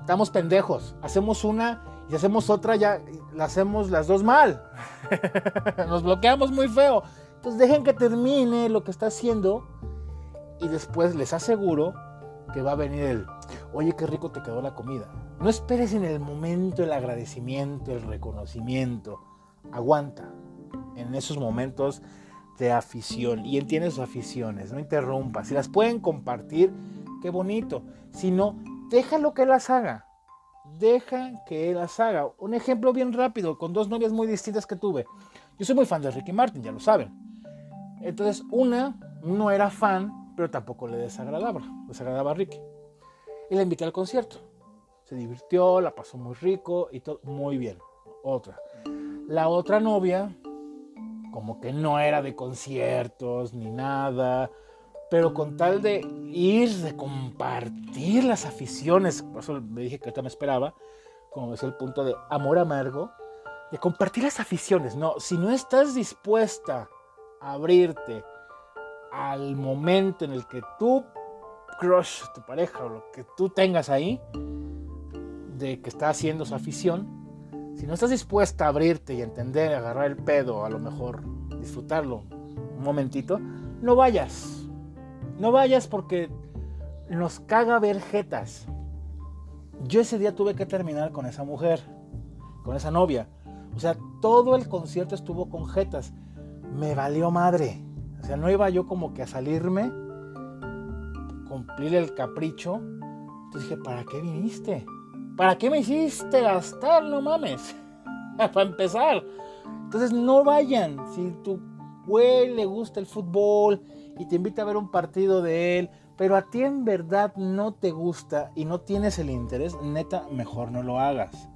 Estamos pendejos. Hacemos una y hacemos otra, ya la hacemos las dos mal. Nos bloqueamos muy feo. Entonces dejen que termine lo que está haciendo y después les aseguro que va a venir el, oye, qué rico te quedó la comida. No esperes en el momento el agradecimiento, el reconocimiento. Aguanta en esos momentos de afición y entiende sus aficiones, no interrumpa. Si las pueden compartir, qué bonito. Si no, déjalo que las haga. Deja que él las haga. Un ejemplo bien rápido, con dos novias muy distintas que tuve. Yo soy muy fan de Ricky Martin, ya lo saben. Entonces, una no era fan, pero tampoco le desagradaba, desagradaba a Ricky. Y la invité al concierto. Se divirtió, la pasó muy rico y todo muy bien. Otra. La otra novia, como que no era de conciertos ni nada, pero con tal de ir, de compartir las aficiones, por eso me dije que ahorita me esperaba, como es el punto de amor amargo, de compartir las aficiones. No, si no estás dispuesta abrirte al momento en el que tú crush, tu pareja o lo que tú tengas ahí, de que está haciendo su afición, si no estás dispuesta a abrirte y entender, agarrar el pedo, a lo mejor disfrutarlo un momentito, no vayas. No vayas porque nos caga ver jetas. Yo ese día tuve que terminar con esa mujer, con esa novia. O sea, todo el concierto estuvo con jetas me valió madre. O sea, no iba yo como que a salirme, cumplir el capricho. Entonces dije, ¿para qué viniste? ¿Para qué me hiciste gastar? No mames. Para empezar. Entonces no vayan. Si tu güey le gusta el fútbol y te invita a ver un partido de él, pero a ti en verdad no te gusta y no tienes el interés, neta, mejor no lo hagas.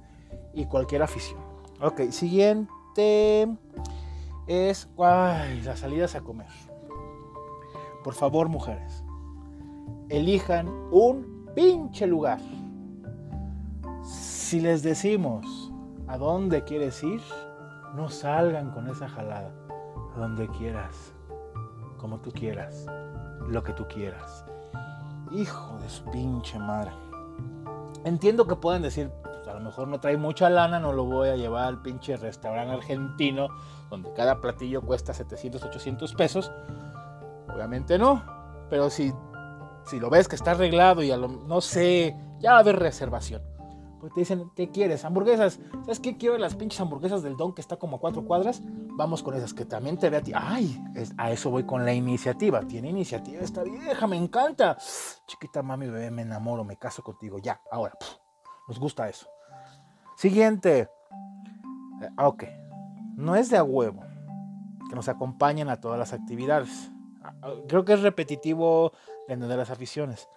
Y cualquier afición. Ok, siguiente es las salidas a comer. Por favor, mujeres, elijan un pinche lugar. Si les decimos a dónde quieres ir, no salgan con esa jalada. A donde quieras, como tú quieras, lo que tú quieras. Hijo de su pinche madre. Entiendo que pueden decir, mejor no trae mucha lana, no lo voy a llevar al pinche restaurante argentino donde cada platillo cuesta 700, 800 pesos. Obviamente no, pero si, si lo ves que está arreglado y a lo, no sé, ya va a haber reservación. Porque te dicen, ¿qué quieres? Hamburguesas. ¿Sabes qué? Quiero las pinches hamburguesas del Don que está como a cuatro cuadras. Vamos con esas, que también te ve a ti. ¡Ay! a eso voy con la iniciativa. Tiene iniciativa esta vieja, me encanta. Chiquita mami, bebé, me enamoro, me caso contigo. Ya, ahora. nos gusta eso. Siguiente. Eh, ah, ok. No es de a huevo que nos acompañen a todas las actividades. Ah, ah, creo que es repetitivo en de las aficiones.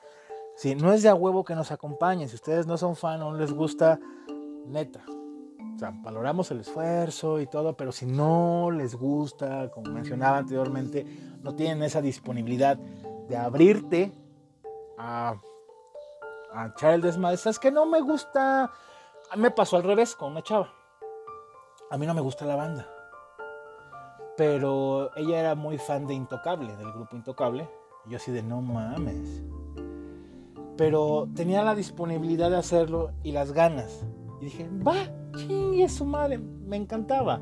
Si no es de a huevo que nos acompañen, si ustedes no son fan o no les gusta, neta. O sea, valoramos el esfuerzo y todo, pero si no les gusta, como mencionaba anteriormente, no tienen esa disponibilidad de abrirte a, a echar el desmadre. Es que no me gusta. Me pasó al revés con una chava. A mí no me gusta la banda. Pero ella era muy fan de Intocable, del grupo Intocable. Yo así de no mames pero tenía la disponibilidad de hacerlo y las ganas. Y dije, va, chingue su madre, me encantaba.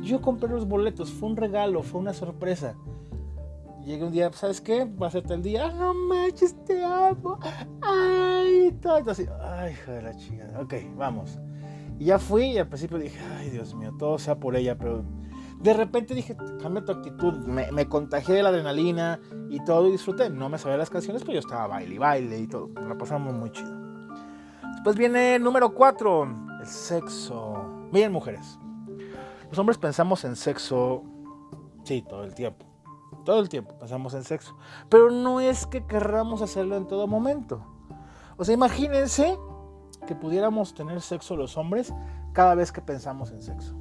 Yo compré los boletos, fue un regalo, fue una sorpresa. Llegué un día, ¿sabes qué? Va a ser el día, ah, no manches, te amo. Ay, todo así, ay, hija de la chingada. Ok, vamos. Y ya fui y al principio dije, ay, Dios mío, todo sea por ella, pero de repente dije, cambia tu actitud, me, contagié de la adrenalina y todo y disfruté. No me sabía las canciones, pero yo estaba baile y baile y todo. La pasamos muy chido. Después viene número 4, el sexo. Bien, mujeres. Los hombres pensamos en sexo, sí, todo el tiempo. Todo el tiempo pensamos en sexo. Pero no es que querramos hacerlo en todo momento. O sea, imagínense que pudiéramos tener sexo los hombres cada vez que pensamos en sexo.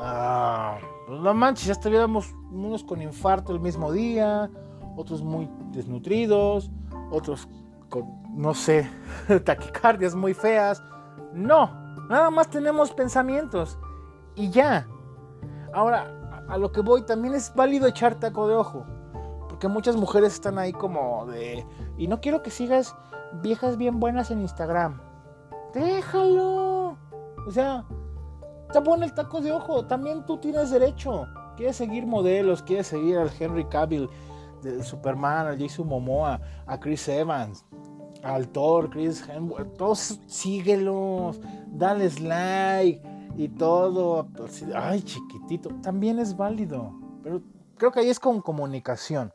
Ah, pues no manches, ya estuviéramos unos con infarto el mismo día, otros muy desnutridos, otros con, no sé, taquicardias muy feas. No, nada más tenemos pensamientos y ya. Ahora, a lo que voy, también es válido echar taco de ojo, porque muchas mujeres están ahí como de, y no quiero que sigas viejas bien buenas en Instagram. Déjalo. O sea, Está bueno el taco de ojo, también tú tienes derecho. Quieres seguir modelos, quieres seguir al Henry Cavill, del Superman, al Jason Momoa, a Chris Evans, al Thor, Chris Hemsworth, todos síguelos, dales like y todo. Ay, chiquitito, también es válido. Pero creo que ahí es con comunicación.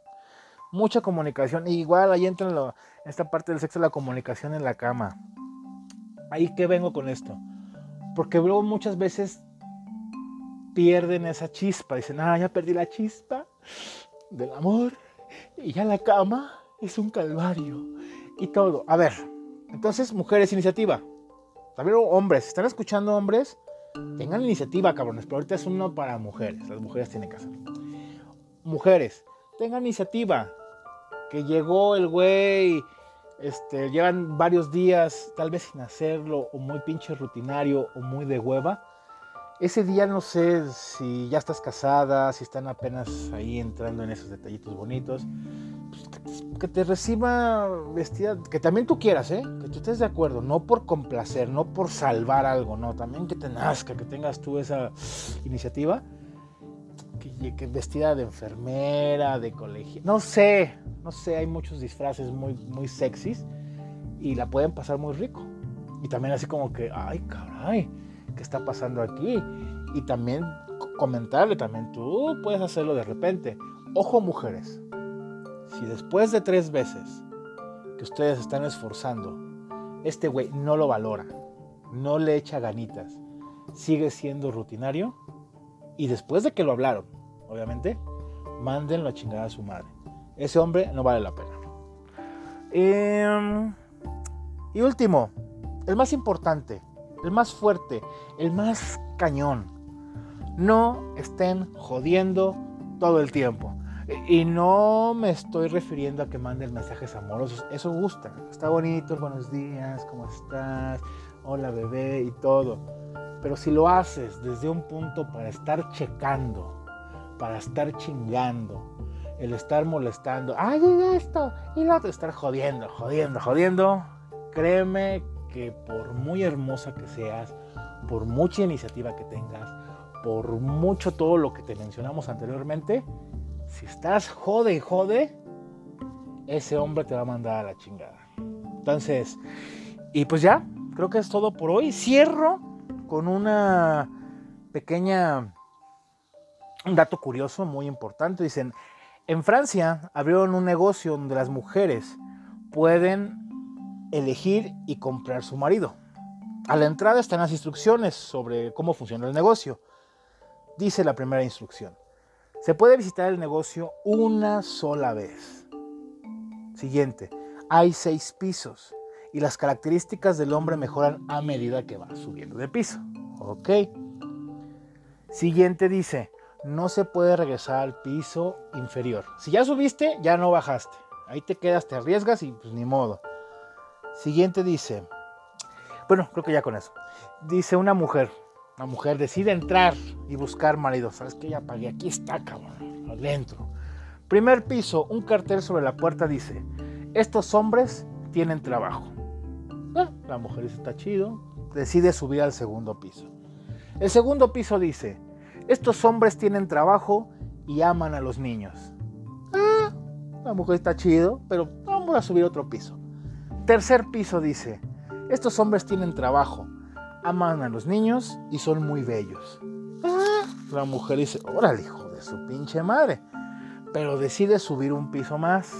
Mucha comunicación. igual ahí entra en esta parte del sexo, la comunicación en la cama. Ahí que vengo con esto. Porque luego muchas veces pierden esa chispa. Dicen, ah, ya perdí la chispa del amor. Y ya la cama es un calvario. Y todo. A ver, entonces, mujeres, iniciativa. También hombres, ¿están escuchando hombres? Tengan iniciativa, cabrones. Pero ahorita es uno para mujeres. Las mujeres tienen que hacerlo. Mujeres, tengan iniciativa. Que llegó el güey este, llevan varios días tal vez sin hacerlo o muy pinche rutinario o muy de hueva, ese día no sé si ya estás casada, si están apenas ahí entrando en esos detallitos bonitos, que, te, reciba vestida, que también tú quieras, ¿eh? que tú estés de acuerdo, no por complacer, no por salvar algo, no, también que te nazca, que tengas tú esa iniciativa que, vestida de enfermera, de colegio, no sé, no sé, hay muchos disfraces muy, muy sexys y la pueden pasar muy rico. Y también así como que, ay, caray, ¿qué está pasando aquí? Y también comentarle, también tú puedes hacerlo de repente. Ojo mujeres, si después de tres veces que ustedes están esforzando, este güey no lo valora, no le echa ganitas, sigue siendo rutinario, y después de que lo hablaron, obviamente, mándenlo a chingar a su madre. Ese hombre no vale la pena. Em, y último, el más importante, el más fuerte, el más cañón. No estén jodiendo todo el tiempo. Y no me estoy refiriendo a que manden mensajes amorosos. Eso gusta. Está bonito, buenos días, ¿cómo estás? Hola bebé y todo. Pero si lo haces desde un punto para estar checando, para estar chingando, el estar molestando, ay, esto, y lo otro, estar jodiendo, jodiendo, jodiendo, créeme que por muy hermosa que seas, por mucha iniciativa que tengas, por mucho todo lo que te mencionamos anteriormente, si estás jode y jode, ese hombre te va a mandar a la chingada. Entonces, y pues ya, creo que es todo por hoy. Cierro con una pequeña, un dato curioso, muy importante. Dicen, en Francia abrieron un negocio donde las mujeres pueden elegir y comprar su marido. A la entrada están las instrucciones sobre cómo funciona el negocio. Dice la primera instrucción. Se puede visitar el negocio una sola vez. Siguiente. Hay seis pisos y las características del hombre mejoran a medida que va subiendo de piso. Ok. Siguiente dice, no se puede regresar al piso inferior. Si ya subiste, ya no bajaste. Ahí te quedas, te arriesgas y pues ni modo. Siguiente dice, bueno, creo que ya con eso. Dice una mujer, una mujer decide entrar y buscar marido. ¿Sabes qué? Ya pagué, aquí está, cabrón, adentro. Primer piso, un cartel sobre la puerta dice, estos hombres tienen trabajo. Ah, la mujer dice, está chido, decide subir al segundo piso. El segundo piso dice, estos hombres tienen trabajo y aman a los niños. Ah, la mujer está chido, pero vamos a subir otro piso. Tercer piso dice, estos hombres tienen trabajo, aman a los niños y son muy bellos. Ah, la mujer dice, órale, hijo de su pinche madre. Pero decide subir un piso más.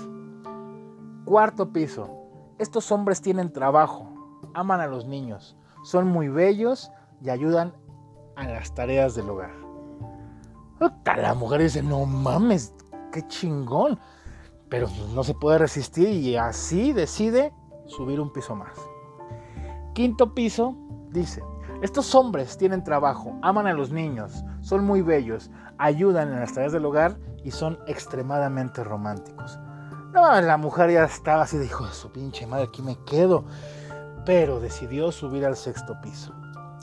Cuarto piso, estos hombres tienen trabajo, aman a los niños, son muy bellos y ayudan a las tareas del hogar. La mujer dice, no mames, qué chingón. Pero no se puede resistir y así decide subir un piso más. Quinto piso dice, estos hombres tienen trabajo, aman a los niños, son muy bellos, ayudan en las tareas del hogar y son extremadamente románticos. No, la mujer ya estaba así, dijo, de su pinche madre, aquí me quedo. Pero decidió subir al sexto piso.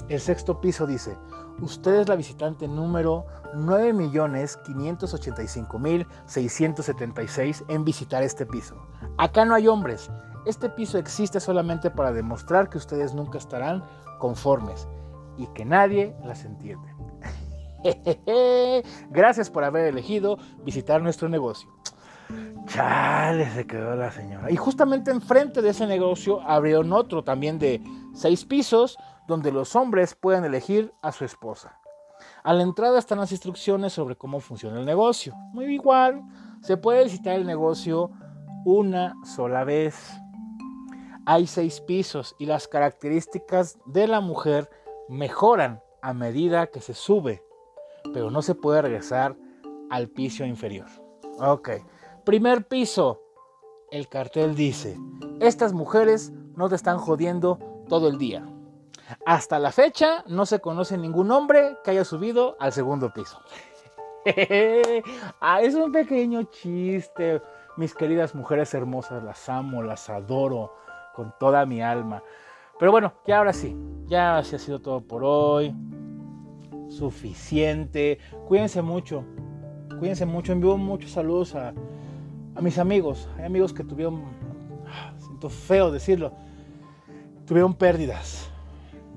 El sexto piso dice, usted es la visitante número 9.585.676 en visitar este piso. Acá no hay hombres. Este piso existe solamente para demostrar que ustedes nunca estarán conformes y que nadie las entiende. Gracias por haber elegido visitar nuestro negocio. Chale, se quedó la señora. Y justamente enfrente de ese negocio abrieron otro también de seis pisos donde los hombres pueden elegir a su esposa. A la entrada están las instrucciones sobre cómo funciona el negocio. Muy igual, se puede visitar el negocio una sola vez. Hay seis pisos y las características de la mujer mejoran a medida que se sube, pero no se puede regresar al piso inferior. Ok. Primer piso. El cartel dice, estas mujeres no te están jodiendo todo el día. Hasta la fecha no se conoce ningún hombre que haya subido al segundo piso. ah, es un pequeño chiste. Mis queridas mujeres hermosas, las amo, las adoro con toda mi alma. Pero bueno, ya ahora sí, ya se ha sido todo por hoy. Suficiente. Cuídense mucho. Cuídense mucho. Envío muchos saludos a, a mis amigos. Hay amigos que tuvieron, siento feo decirlo, tuvieron pérdidas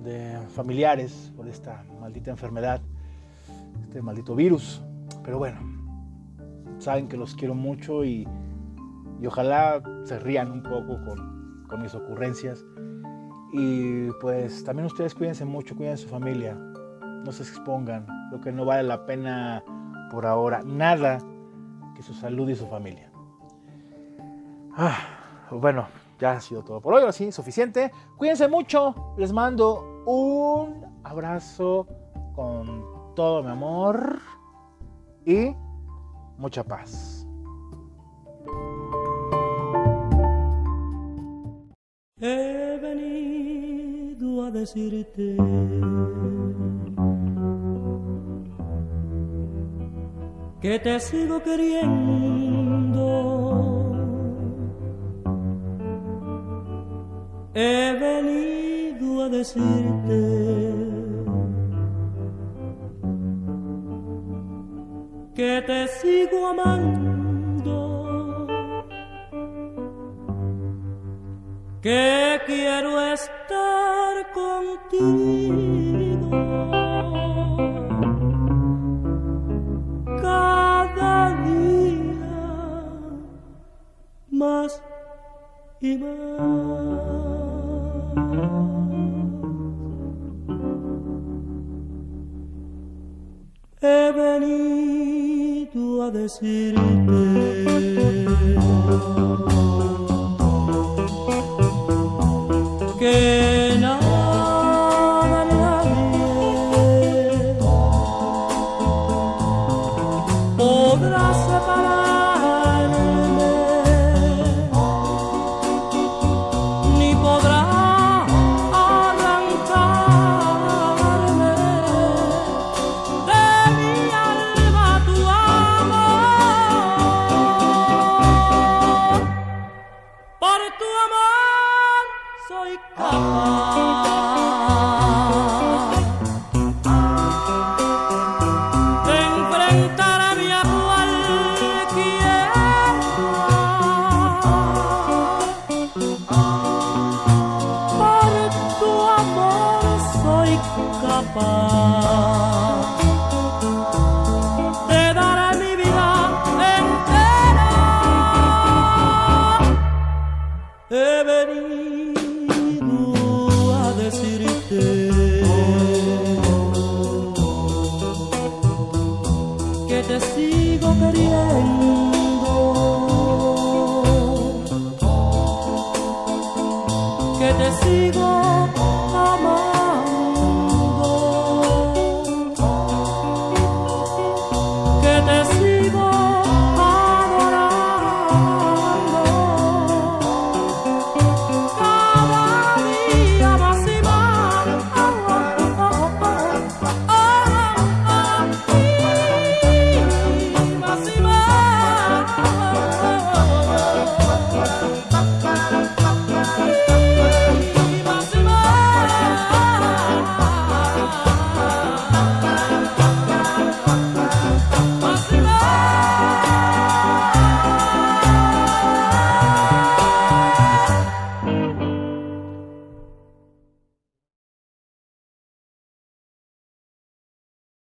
de familiares por esta maldita enfermedad, este maldito virus. Pero bueno, saben que los quiero mucho y, y ojalá se rían un poco con, con mis ocurrencias. Y pues también ustedes cuídense mucho, cuiden su familia, no se expongan, lo que no vale la pena por ahora, nada que su salud y su familia. Ah, bueno, ya ha sido todo por hoy, así, suficiente. Cuídense mucho, les mando un abrazo con todo mi amor y mucha paz. He venido a decirte que te sigo queriendo. He venido a decirte que te sigo amando, que quiero estar contigo. Cada día más y más. he venido a decirte. Yeah.